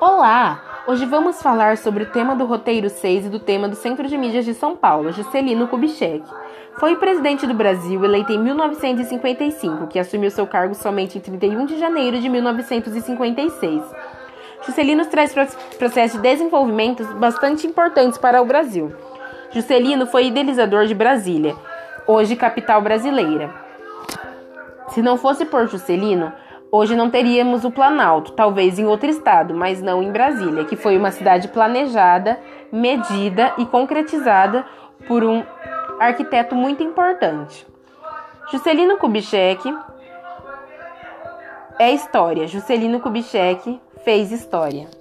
Olá! Hoje vamos falar sobre o tema do roteiro 6 e do tema do Centro de Mídias de São Paulo, Juscelino Kubitschek. Foi presidente do Brasil eleito em 1955, que assumiu seu cargo somente em 31 de janeiro de 1956. Juscelino traz processos de desenvolvimento bastante importantes para o Brasil. Juscelino foi idealizador de Brasília, hoje capital brasileira. Se não fosse por Juscelino, Hoje não teríamos o Planalto, talvez em outro estado, mas não em Brasília, que foi uma cidade planejada, medida e concretizada por um arquiteto muito importante. Juscelino Kubitschek é história. Juscelino Kubitschek fez história.